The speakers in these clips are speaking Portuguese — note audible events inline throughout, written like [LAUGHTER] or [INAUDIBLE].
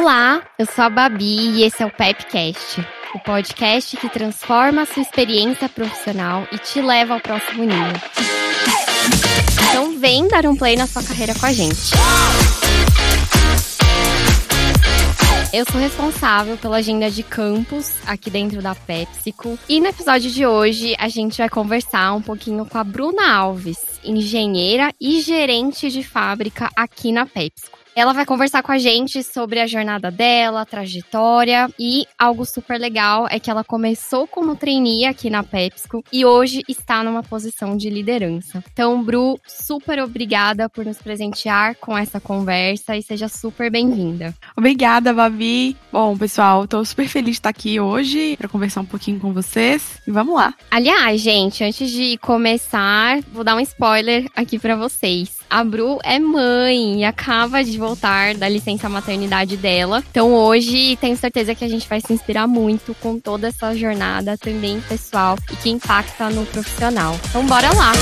Olá, eu sou a Babi e esse é o Pepcast, o podcast que transforma a sua experiência profissional e te leva ao próximo nível. Então vem dar um play na sua carreira com a gente. Eu sou responsável pela agenda de campus aqui dentro da PepsiCo. E no episódio de hoje a gente vai conversar um pouquinho com a Bruna Alves, engenheira e gerente de fábrica aqui na PepsiCo. Ela vai conversar com a gente sobre a jornada dela, a trajetória e algo super legal é que ela começou como trainee aqui na PepsiCo e hoje está numa posição de liderança. Então, Bru, super obrigada por nos presentear com essa conversa e seja super bem-vinda. Obrigada, Babi. Bom, pessoal, estou super feliz de estar aqui hoje para conversar um pouquinho com vocês e vamos lá. Aliás, gente, antes de começar, vou dar um spoiler aqui para vocês. A Bru é mãe e acaba de voltar da licença maternidade dela. Então hoje tenho certeza que a gente vai se inspirar muito com toda essa jornada também pessoal e que impacta no profissional. Então bora lá!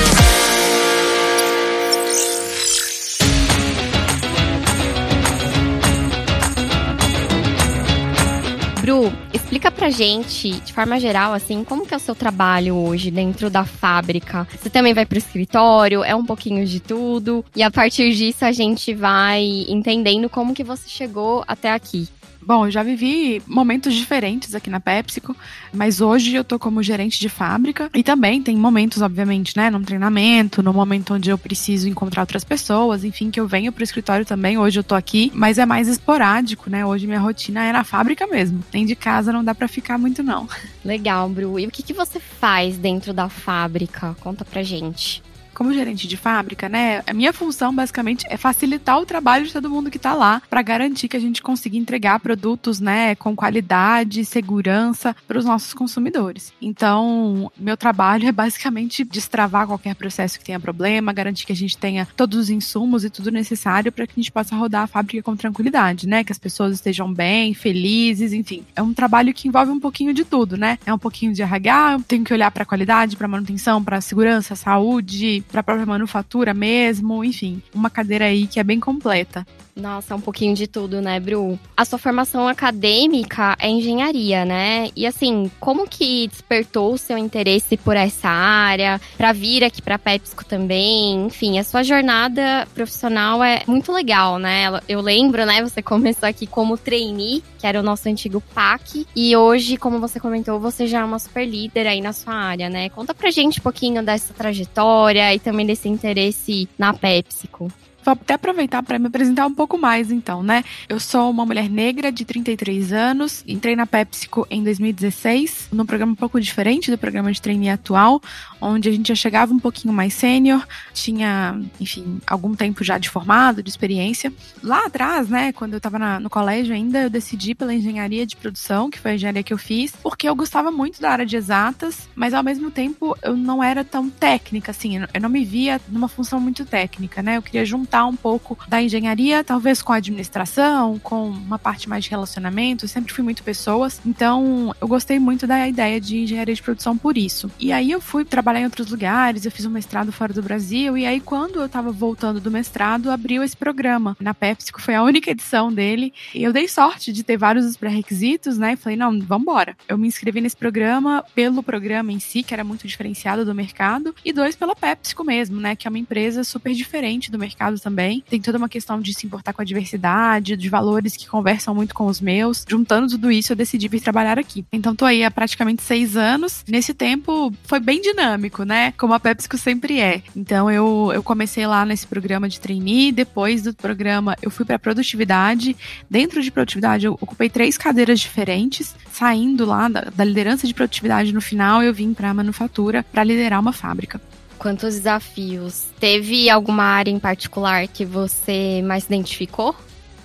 Bru, explica pra gente, de forma geral, assim, como que é o seu trabalho hoje dentro da fábrica? Você também vai pro escritório, é um pouquinho de tudo, e a partir disso a gente vai entendendo como que você chegou até aqui. Bom, eu já vivi momentos diferentes aqui na PepsiCo, mas hoje eu tô como gerente de fábrica e também tem momentos, obviamente, né, no treinamento, no momento onde eu preciso encontrar outras pessoas, enfim, que eu venho pro escritório também. Hoje eu tô aqui, mas é mais esporádico, né? Hoje minha rotina é na fábrica mesmo. Nem de casa não dá para ficar muito não. Legal, Bru. E o que que você faz dentro da fábrica? Conta pra gente como gerente de fábrica, né, a minha função basicamente é facilitar o trabalho de todo mundo que está lá para garantir que a gente consiga entregar produtos, né, com qualidade, segurança para os nossos consumidores. Então, meu trabalho é basicamente destravar qualquer processo que tenha problema, garantir que a gente tenha todos os insumos e tudo necessário para que a gente possa rodar a fábrica com tranquilidade, né, que as pessoas estejam bem, felizes, enfim. É um trabalho que envolve um pouquinho de tudo, né? É um pouquinho de RH, eu tenho que olhar para qualidade, para manutenção, para segurança, saúde, para a própria manufatura mesmo, enfim, uma cadeira aí que é bem completa. Nossa, um pouquinho de tudo, né, Bru? A sua formação acadêmica é engenharia, né? E assim, como que despertou o seu interesse por essa área, para vir aqui para PepsiCo também? Enfim, a sua jornada profissional é muito legal, né? Eu lembro, né, você começou aqui como trainee, que era o nosso antigo PAC, e hoje, como você comentou, você já é uma super líder aí na sua área, né? Conta pra gente um pouquinho dessa trajetória e também desse interesse na PepsiCo. Vou até aproveitar para me apresentar um pouco mais, então, né? Eu sou uma mulher negra de 33 anos, entrei na PepsiCo em 2016, num programa um pouco diferente do programa de trainee atual, onde a gente já chegava um pouquinho mais sênior, tinha, enfim, algum tempo já de formado, de experiência. Lá atrás, né, quando eu estava no colégio ainda, eu decidi pela engenharia de produção, que foi a engenharia que eu fiz, porque eu gostava muito da área de exatas, mas ao mesmo tempo eu não era tão técnica, assim, eu não me via numa função muito técnica, né? Eu queria juntar juntar um pouco da engenharia, talvez com a administração, com uma parte mais de relacionamento. Eu sempre fui muito pessoas, então eu gostei muito da ideia de engenharia de produção por isso. E aí eu fui trabalhar em outros lugares, eu fiz um mestrado fora do Brasil, e aí quando eu tava voltando do mestrado, abriu esse programa na PepsiCo, foi a única edição dele, e eu dei sorte de ter vários dos pré-requisitos, né? E falei, não, vambora. Eu me inscrevi nesse programa pelo programa em si, que era muito diferenciado do mercado, e dois pela PepsiCo mesmo, né? Que é uma empresa super diferente do mercado também. Tem toda uma questão de se importar com a diversidade, de valores que conversam muito com os meus. Juntando tudo isso, eu decidi vir trabalhar aqui. Então tô aí há praticamente seis anos. Nesse tempo foi bem dinâmico, né? Como a PepsiCo sempre é. Então eu, eu comecei lá nesse programa de trainee, depois do programa eu fui para produtividade. Dentro de produtividade eu ocupei três cadeiras diferentes, saindo lá da, da liderança de produtividade no final eu vim para manufatura para liderar uma fábrica. Quantos desafios? Teve alguma área em particular que você mais identificou?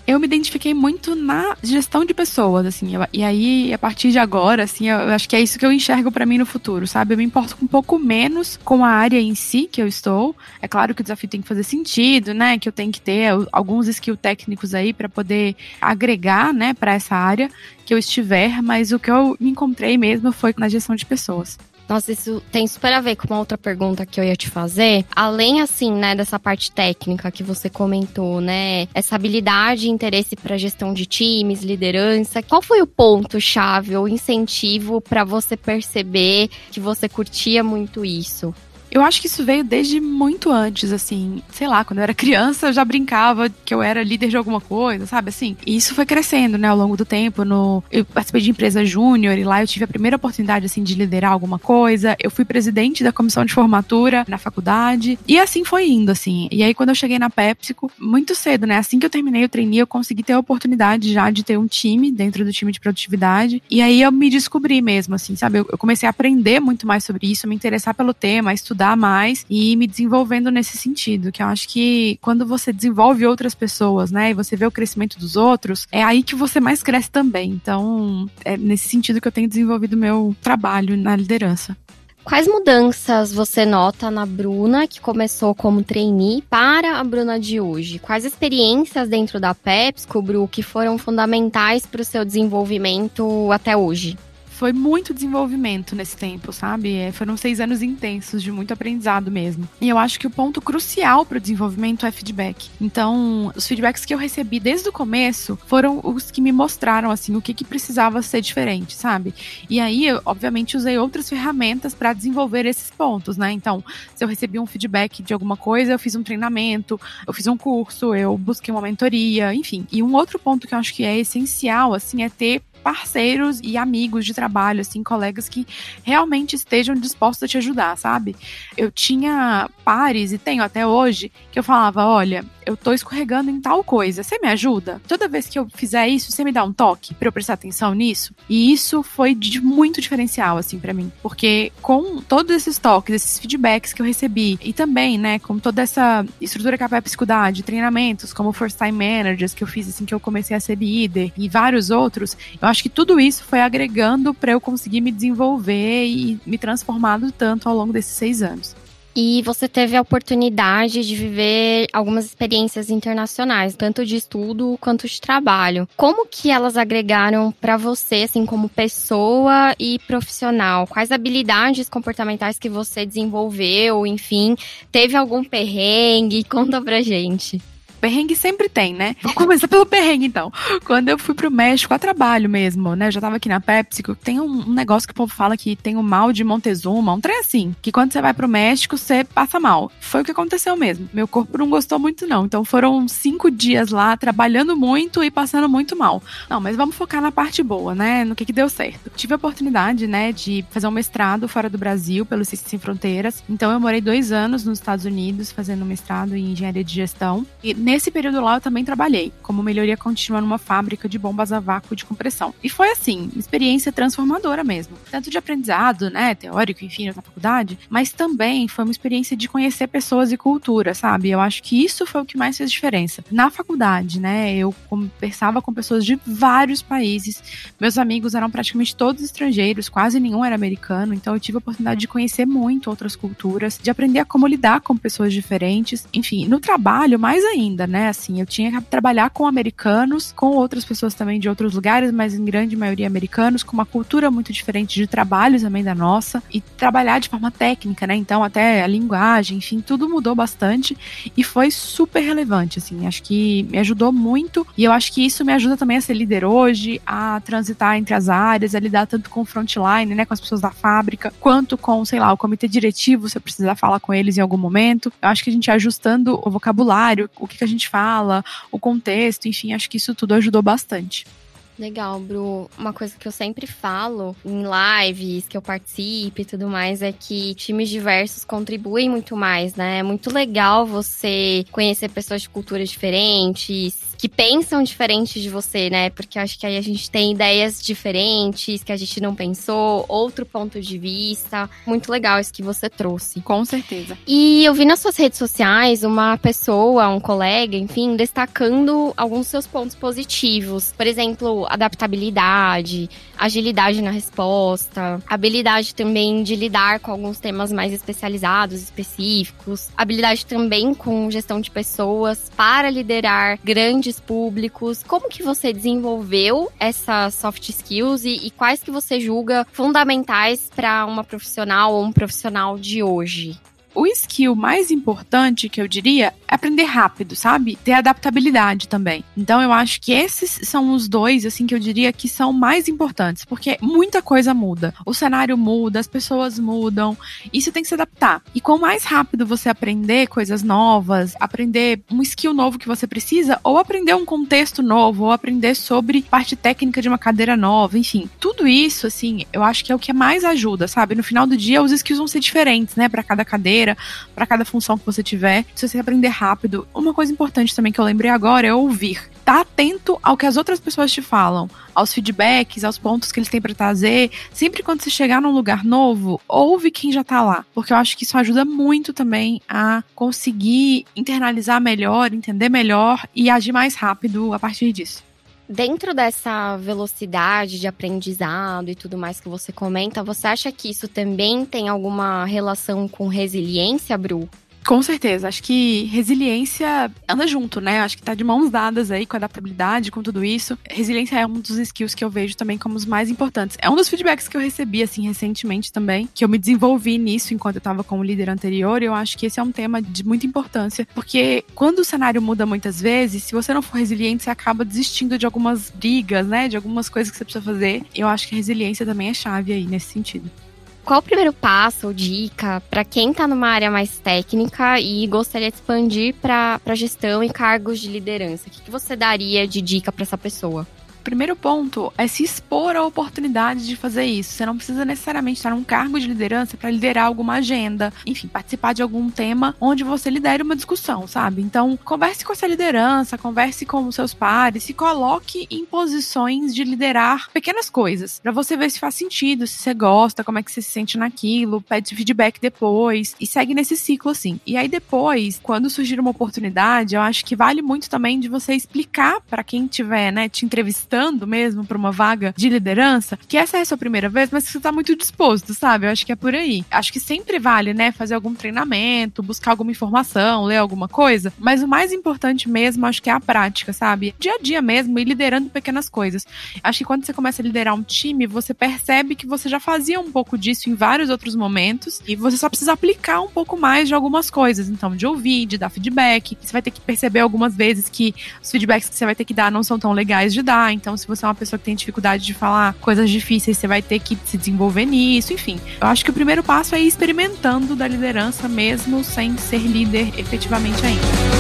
eu me identifiquei muito na gestão de pessoas, assim, eu, e aí, a partir de agora, assim, eu, eu acho que é isso que eu enxergo para mim no futuro, sabe? Eu me importo um pouco menos com a área em si que eu estou. É claro que o desafio tem que fazer sentido, né? Que eu tenho que ter alguns skills técnicos aí para poder agregar, né, para essa área que eu estiver, mas o que eu me encontrei mesmo foi na gestão de pessoas. Nossa, isso tem super a ver com uma outra pergunta que eu ia te fazer. Além, assim, né, dessa parte técnica que você comentou, né? Essa habilidade e interesse para gestão de times, liderança. Qual foi o ponto-chave ou incentivo para você perceber que você curtia muito isso? Eu acho que isso veio desde muito antes, assim. Sei lá, quando eu era criança, eu já brincava que eu era líder de alguma coisa, sabe? Assim. E isso foi crescendo, né, ao longo do tempo. No, eu participei de empresa júnior e lá eu tive a primeira oportunidade, assim, de liderar alguma coisa. Eu fui presidente da comissão de formatura na faculdade. E assim foi indo, assim. E aí, quando eu cheguei na PepsiCo, muito cedo, né? Assim que eu terminei o trainee, eu consegui ter a oportunidade já de ter um time dentro do time de produtividade. E aí eu me descobri mesmo, assim, sabe? Eu, comecei a aprender muito mais sobre isso, me interessar pelo tema, estudar estudar mais e me desenvolvendo nesse sentido, que eu acho que quando você desenvolve outras pessoas, né, e você vê o crescimento dos outros, é aí que você mais cresce também. Então, é nesse sentido que eu tenho desenvolvido meu trabalho na liderança. Quais mudanças você nota na Bruna, que começou como trainee, para a Bruna de hoje? Quais experiências dentro da PepsiCo, Bru, que foram fundamentais para o seu desenvolvimento até hoje? Foi muito desenvolvimento nesse tempo, sabe? É, foram seis anos intensos de muito aprendizado mesmo. E eu acho que o ponto crucial para o desenvolvimento é feedback. Então, os feedbacks que eu recebi desde o começo foram os que me mostraram assim o que, que precisava ser diferente, sabe? E aí, eu, obviamente, usei outras ferramentas para desenvolver esses pontos, né? Então, se eu recebi um feedback de alguma coisa, eu fiz um treinamento, eu fiz um curso, eu busquei uma mentoria, enfim. E um outro ponto que eu acho que é essencial, assim, é ter parceiros e amigos de trabalho, assim, colegas que realmente estejam dispostos a te ajudar, sabe? Eu tinha pares, e tenho até hoje, que eu falava: olha, eu tô escorregando em tal coisa, você me ajuda? Toda vez que eu fizer isso, você me dá um toque para eu prestar atenção nisso? E isso foi de muito diferencial, assim, para mim. Porque com todos esses toques, esses feedbacks que eu recebi, e também, né, com toda essa estrutura que a Pepsi de treinamentos, como First Time Managers, que eu fiz assim que eu comecei a ser líder, e vários outros, eu acho que tudo isso foi agregando para eu conseguir me desenvolver e me transformar tanto ao longo desses seis anos. E você teve a oportunidade de viver algumas experiências internacionais, tanto de estudo quanto de trabalho. Como que elas agregaram para você, assim, como pessoa e profissional? Quais habilidades comportamentais que você desenvolveu? Enfim, teve algum perrengue? Conta pra gente. Perrengue sempre tem, né? Vou começar pelo perrengue, então. Quando eu fui pro México a trabalho mesmo, né? Eu já tava aqui na Pepsi, tem um, um, negócio que o povo fala que tem o mal de Montezuma, um trem assim, que quando você vai pro México, você passa mal. Foi o que aconteceu mesmo. Meu corpo não gostou muito, não. Então foram cinco dias lá, trabalhando muito e passando muito mal. Não, mas vamos focar na parte boa, né? No que que deu certo. Tive a oportunidade, né, de fazer um mestrado fora do Brasil, pelo Ciências Sem Fronteiras. Então eu morei dois anos nos Estados Unidos, fazendo um mestrado em Engenharia de Gestão. E nesse período lá eu também trabalhei como melhoria contínua numa fábrica de bombas a vácuo de compressão. E foi assim, experiência transformadora mesmo. Tanto de aprendizado, né, teórico, enfim, na faculdade, mas também foi uma experiência de conhecer pessoas e cultura, sabe? Eu acho que isso foi o que mais fez diferença. Na faculdade, né, eu conversava com pessoas de vários países. Meus amigos eram praticamente todos estrangeiros, quase nenhum era americano, então eu tive a oportunidade de conhecer muito outras culturas, de aprender a como lidar com pessoas diferentes. Enfim, no trabalho mais ainda ainda, né? Assim, eu tinha que trabalhar com americanos, com outras pessoas também de outros lugares, mas em grande maioria americanos, com uma cultura muito diferente de trabalho também da nossa, e trabalhar de forma técnica, né? Então, até a linguagem, enfim, tudo mudou bastante e foi super relevante, assim. Acho que me ajudou muito e eu acho que isso me ajuda também a ser líder hoje, a transitar entre as áreas, a lidar tanto com o frontline, né? Com as pessoas da fábrica, quanto com, sei lá, o comitê diretivo, se eu precisar falar com eles em algum momento. Eu acho que a gente ajustando o vocabulário, o que, que a gente fala, o contexto, enfim, acho que isso tudo ajudou bastante. Legal, Bru. Uma coisa que eu sempre falo em lives que eu participe e tudo mais é que times diversos contribuem muito mais, né? É muito legal você conhecer pessoas de culturas diferentes, que pensam diferente de você, né? Porque acho que aí a gente tem ideias diferentes que a gente não pensou, outro ponto de vista. Muito legal isso que você trouxe. Com certeza. E eu vi nas suas redes sociais uma pessoa, um colega, enfim, destacando alguns seus pontos positivos. Por exemplo, adaptabilidade, agilidade na resposta, habilidade também de lidar com alguns temas mais especializados, específicos, habilidade também com gestão de pessoas para liderar grandes públicos. Como que você desenvolveu essas soft skills e, e quais que você julga fundamentais para uma profissional ou um profissional de hoje? O skill mais importante que eu diria é aprender rápido, sabe? Ter adaptabilidade também. Então eu acho que esses são os dois, assim, que eu diria que são mais importantes, porque muita coisa muda. O cenário muda, as pessoas mudam, e você tem que se adaptar. E quanto mais rápido você aprender coisas novas, aprender um skill novo que você precisa, ou aprender um contexto novo, ou aprender sobre parte técnica de uma cadeira nova, enfim, tudo isso, assim, eu acho que é o que mais ajuda, sabe? No final do dia, os skills vão ser diferentes, né, para cada cadeira carreira, para cada função que você tiver. Se você aprender rápido, uma coisa importante também que eu lembrei agora é ouvir. Tá atento ao que as outras pessoas te falam, aos feedbacks, aos pontos que eles têm para trazer. Sempre quando você chegar num lugar novo, ouve quem já tá lá, porque eu acho que isso ajuda muito também a conseguir internalizar melhor, entender melhor e agir mais rápido a partir disso. Dentro dessa velocidade de aprendizado e tudo mais que você comenta, você acha que isso também tem alguma relação com resiliência, Bru? Com certeza. Acho que resiliência anda junto, né? Acho que tá de mãos dadas aí com adaptabilidade, com tudo isso. Resiliência é um dos skills que eu vejo também como os mais importantes. É um dos feedbacks que eu recebi, assim, recentemente também, que eu me desenvolvi nisso enquanto eu tava com o líder anterior. E eu acho que esse é um tema de muita importância, porque quando o cenário muda muitas vezes, se você não for resiliente, você acaba desistindo de algumas brigas, né? De algumas coisas que você precisa fazer. Eu acho que resiliência também é chave aí nesse sentido. Qual o primeiro passo ou dica para quem está numa área mais técnica e gostaria de expandir para gestão e cargos de liderança? O que, que você daria de dica para essa pessoa? Primeiro ponto é se expor à oportunidade de fazer isso. Você não precisa necessariamente estar num cargo de liderança para liderar alguma agenda, enfim, participar de algum tema onde você lidere uma discussão, sabe? Então, converse com essa liderança, converse com os seus pares, se coloque em posições de liderar pequenas coisas, para você ver se faz sentido, se você gosta, como é que você se sente naquilo, pede feedback depois e segue nesse ciclo assim. E aí depois, quando surgir uma oportunidade, eu acho que vale muito também de você explicar para quem tiver, né, te entrevistando mesmo para uma vaga de liderança, que essa é a sua primeira vez, mas que você tá muito disposto, sabe? Eu acho que é por aí. Acho que sempre vale, né, fazer algum treinamento, buscar alguma informação, ler alguma coisa, mas o mais importante mesmo, acho que é a prática, sabe? Dia a dia mesmo e liderando pequenas coisas. Acho que quando você começa a liderar um time, você percebe que você já fazia um pouco disso em vários outros momentos e você só precisa aplicar um pouco mais de algumas coisas, então de ouvir, de dar feedback. Você vai ter que perceber algumas vezes que os feedbacks que você vai ter que dar não são tão legais de dar, então, se você é uma pessoa que tem dificuldade de falar coisas difíceis, você vai ter que se desenvolver nisso, enfim. Eu acho que o primeiro passo é ir experimentando da liderança mesmo sem ser líder efetivamente ainda.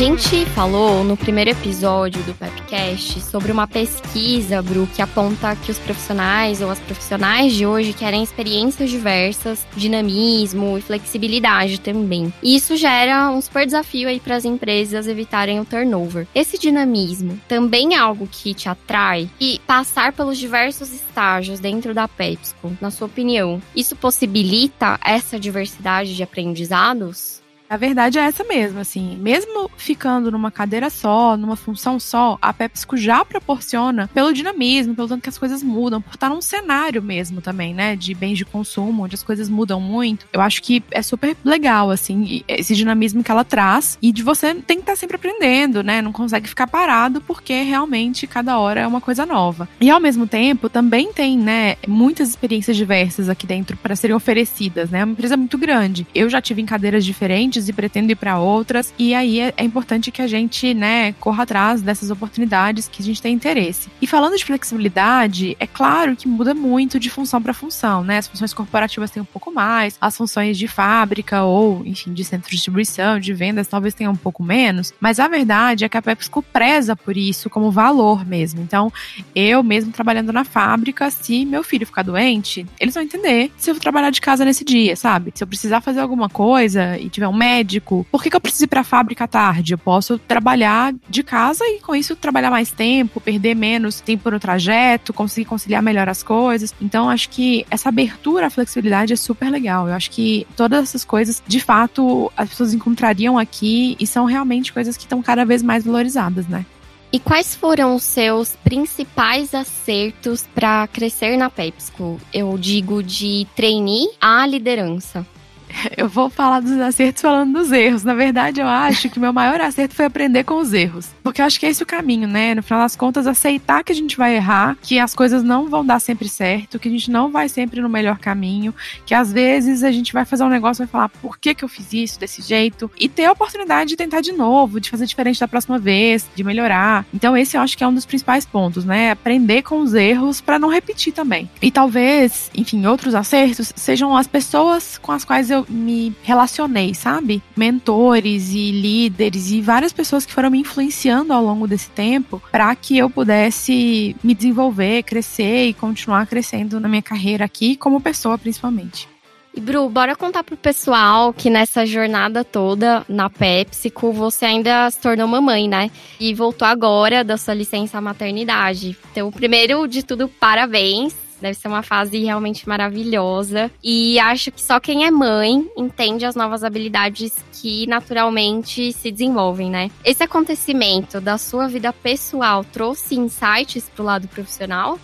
Gente falou no primeiro episódio do Pepcast sobre uma pesquisa, Bru, que aponta que os profissionais ou as profissionais de hoje querem experiências diversas, dinamismo e flexibilidade também. E isso gera um super desafio aí para as empresas evitarem o turnover. Esse dinamismo também é algo que te atrai e passar pelos diversos estágios dentro da PepsiCo, na sua opinião, isso possibilita essa diversidade de aprendizados? A verdade é essa mesmo, assim. Mesmo ficando numa cadeira só, numa função só, a PepsiCo já proporciona pelo dinamismo, pelo tanto que as coisas mudam, por estar num cenário mesmo também, né, de bens de consumo, onde as coisas mudam muito. Eu acho que é super legal, assim, esse dinamismo que ela traz e de você tem que estar sempre aprendendo, né, não consegue ficar parado porque realmente cada hora é uma coisa nova. E ao mesmo tempo, também tem, né, muitas experiências diversas aqui dentro para serem oferecidas, né, é uma empresa muito grande. Eu já tive em cadeiras diferentes e pretendo ir para outras. E aí é, é, importante que a gente, né, corra atrás dessas oportunidades que a gente tem interesse. E falando de flexibilidade, é claro que muda muito de função para função, né? As funções corporativas têm um pouco mais, as funções de fábrica ou, enfim, de centro de distribuição, de vendas, talvez tenham um pouco menos. Mas a verdade é que a PepsiCo preza por isso como valor mesmo. Então, eu mesmo trabalhando na fábrica, se meu filho ficar doente, eles vão entender se eu vou trabalhar de casa nesse dia, sabe? Se eu precisar fazer alguma coisa e tiver um médico médico. Por que, que eu preciso ir para a fábrica tarde? Eu posso trabalhar de casa e com isso trabalhar mais tempo, perder menos tempo no trajeto, conseguir conciliar melhor as coisas. Então acho que essa abertura à flexibilidade é super legal. Eu acho que todas essas coisas, de fato, as pessoas encontrariam aqui e são realmente coisas que estão cada vez mais valorizadas, né? E quais foram os seus principais acertos para crescer na PepsiCo? Eu digo de trainee à liderança. [LAUGHS] Eu vou falar dos acertos falando dos erros. Na verdade, eu acho que meu maior acerto foi aprender com os erros. Porque eu acho que é esse o caminho, né? No final das contas, aceitar que a gente vai errar, que as coisas não vão dar sempre certo, que a gente não vai sempre no melhor caminho, que às vezes a gente vai fazer um negócio e vai falar por que, que eu fiz isso desse jeito, e ter a oportunidade de tentar de novo, de fazer diferente da próxima vez, de melhorar. Então, esse eu acho que é um dos principais pontos, né? Aprender com os erros para não repetir também. E talvez, enfim, outros acertos sejam as pessoas com as quais eu me relacionei, sabe? Mentores e líderes e várias pessoas que foram me influenciando ao longo desse tempo para que eu pudesse me desenvolver, crescer e continuar crescendo na minha carreira aqui, como pessoa principalmente. E Bru, bora contar pro pessoal que nessa jornada toda na PepsiCo você ainda se tornou mamãe, né? E voltou agora da sua licença maternidade. Então, primeiro de tudo, parabéns Deve ser uma fase realmente maravilhosa. E acho que só quem é mãe entende as novas habilidades que naturalmente se desenvolvem, né? Esse acontecimento da sua vida pessoal trouxe insights pro lado profissional?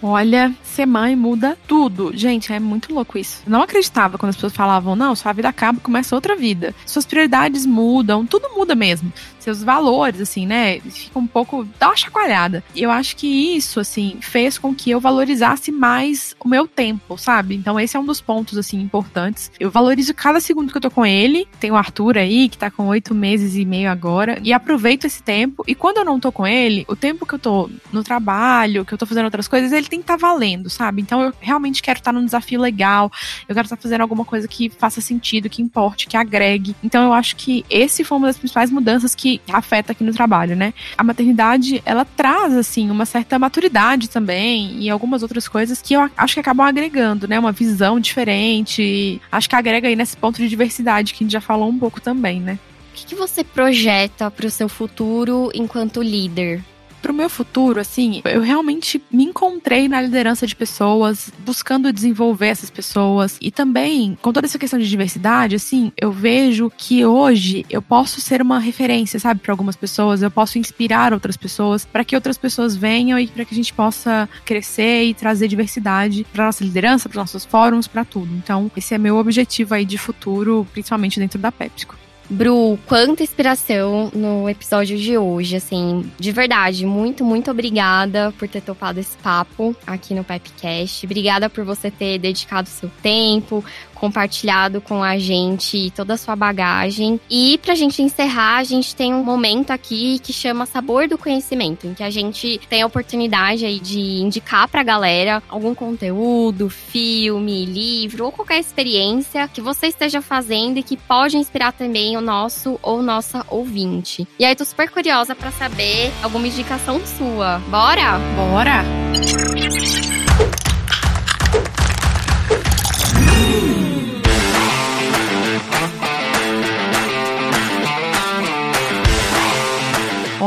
Olha, ser mãe muda tudo. Gente, é muito louco isso. Eu não acreditava quando as pessoas falavam, não, sua vida acaba, começa outra vida. Suas prioridades mudam, tudo muda mesmo seus valores, assim, né? Fica um pouco. dá uma chacoalhada. Eu acho que isso, assim, fez com que eu valorizasse mais o meu tempo, sabe? Então, esse é um dos pontos, assim, importantes. Eu valorizo cada segundo que eu tô com ele. Tem o Arthur aí, que tá com oito meses e meio agora. E aproveito esse tempo. E quando eu não tô com ele, o tempo que eu tô no trabalho, que eu tô fazendo outras coisas, ele tem que estar tá valendo, sabe? Então, eu realmente quero estar tá num desafio legal. Eu quero estar tá fazendo alguma coisa que faça sentido, que importe, que agregue. Então, eu acho que esse foi uma das principais mudanças que afeta aqui no trabalho, né? A maternidade, ela traz, assim, uma certa maturidade também e algumas outras coisas que eu acho que acabam agregando, né? Uma visão diferente. Acho que agrega aí nesse ponto de diversidade que a gente já falou um pouco também, né? O que, que você projeta para o seu futuro enquanto líder? Pro meu futuro, assim, eu realmente me encontrei na liderança de pessoas, buscando desenvolver essas pessoas. E também, com toda essa questão de diversidade, assim, eu vejo que hoje eu posso ser uma referência, sabe, para algumas pessoas, eu posso inspirar outras pessoas, para que outras pessoas venham e para que a gente possa crescer e trazer diversidade para nossa liderança, para nossos fóruns, para tudo. Então, esse é meu objetivo aí de futuro, principalmente dentro da PepsiCo. Bru, quanta inspiração no episódio de hoje, assim, de verdade, muito, muito obrigada por ter topado esse papo aqui no Pepcast. Obrigada por você ter dedicado seu tempo, compartilhado com a gente toda a sua bagagem. E pra gente encerrar, a gente tem um momento aqui que chama Sabor do Conhecimento, em que a gente tem a oportunidade aí de indicar pra galera algum conteúdo, filme, livro ou qualquer experiência que você esteja fazendo e que pode inspirar também o nosso ou nossa ouvinte. E aí, tô super curiosa para saber alguma indicação sua. Bora? Bora!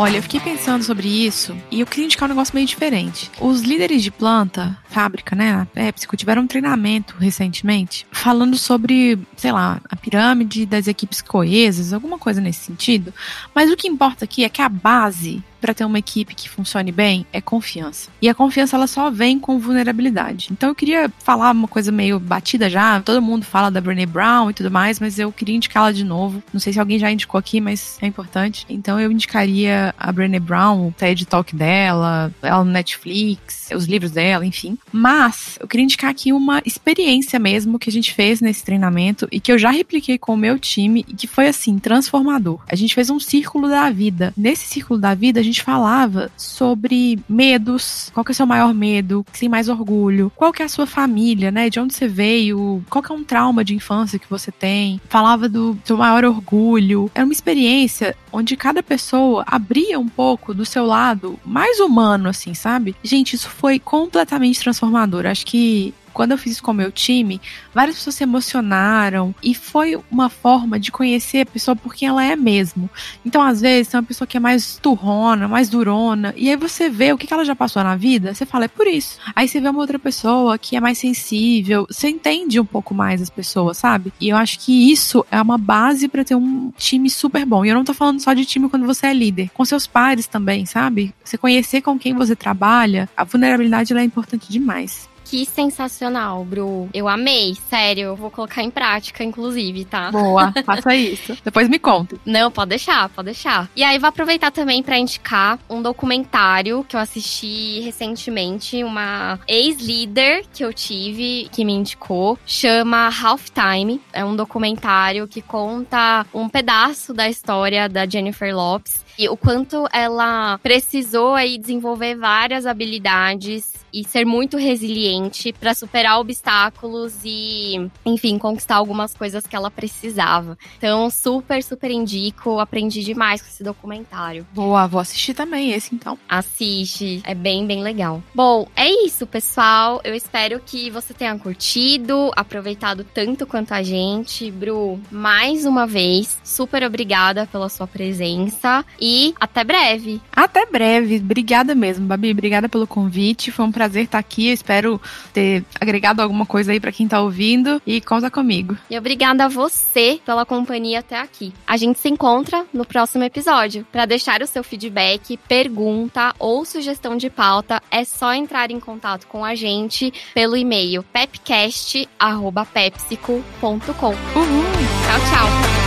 Olha, eu fiquei pensando sobre isso e eu queria indicar um negócio meio diferente. Os líderes de planta, fábrica, né, a PepsiCo, tiveram um treinamento recentemente falando sobre, sei lá, a pirâmide das equipes coesas, alguma coisa nesse sentido. Mas o que importa aqui é que a base para ter uma equipe que funcione bem é confiança. E a confiança ela só vem com vulnerabilidade. Então eu queria falar uma coisa meio batida já, todo mundo fala da Brené Brown e tudo mais, mas eu queria indicá-la de novo. Não sei se alguém já indicou aqui, mas é importante. Então eu indicaria a Brené Brown, o TED Talk dela, ela no Netflix, os livros dela, enfim. Mas eu queria indicar aqui uma experiência mesmo que a gente fez nesse treinamento e que eu já repliquei com o meu time e que foi assim transformador. A gente fez um círculo da vida. Nesse círculo da vida a gente gente falava sobre medos, qual que é o seu maior medo, que tem mais orgulho, qual que é a sua família, né? De onde você veio, qual que é um trauma de infância que você tem. Falava do seu maior orgulho. Era uma experiência onde cada pessoa abria um pouco do seu lado mais humano, assim, sabe? Gente, isso foi completamente transformador. Acho que quando eu fiz isso com o meu time, várias pessoas se emocionaram e foi uma forma de conhecer a pessoa por quem ela é mesmo. Então, às vezes, tem uma pessoa que é mais turrona, mais durona, e aí você vê o que ela já passou na vida, você fala, é por isso. Aí você vê uma outra pessoa que é mais sensível, você entende um pouco mais as pessoas, sabe? E eu acho que isso é uma base para ter um time super bom. E eu não tô falando só de time quando você é líder, com seus pares também, sabe? Você conhecer com quem você trabalha, a vulnerabilidade é importante demais. Que sensacional, Bru. Eu amei, sério. Eu vou colocar em prática, inclusive, tá? Boa, [LAUGHS] faça isso. Depois me conta. Não, pode deixar, pode deixar. E aí, vou aproveitar também para indicar um documentário que eu assisti recentemente. Uma ex-líder que eu tive, que me indicou, chama Halftime. É um documentário que conta um pedaço da história da Jennifer Lopes e o quanto ela precisou aí desenvolver várias habilidades e ser muito resiliente para superar obstáculos e, enfim, conquistar algumas coisas que ela precisava. Então, super, super indico. Aprendi demais com esse documentário. Boa, vou assistir também esse então. Assiste, é bem, bem legal. Bom, é isso, pessoal. Eu espero que você tenha curtido, aproveitado tanto quanto a gente. Bru, mais uma vez, super obrigada pela sua presença e até breve. Até breve. Obrigada mesmo, Babi. Obrigada pelo convite. Foi um prazer estar aqui. Eu espero ter agregado alguma coisa aí para quem tá ouvindo e conta comigo. E obrigada a você pela companhia até aqui. A gente se encontra no próximo episódio. Para deixar o seu feedback, pergunta ou sugestão de pauta, é só entrar em contato com a gente pelo e-mail pepcast@pepsico.com. Uhul. Tchau, tchau.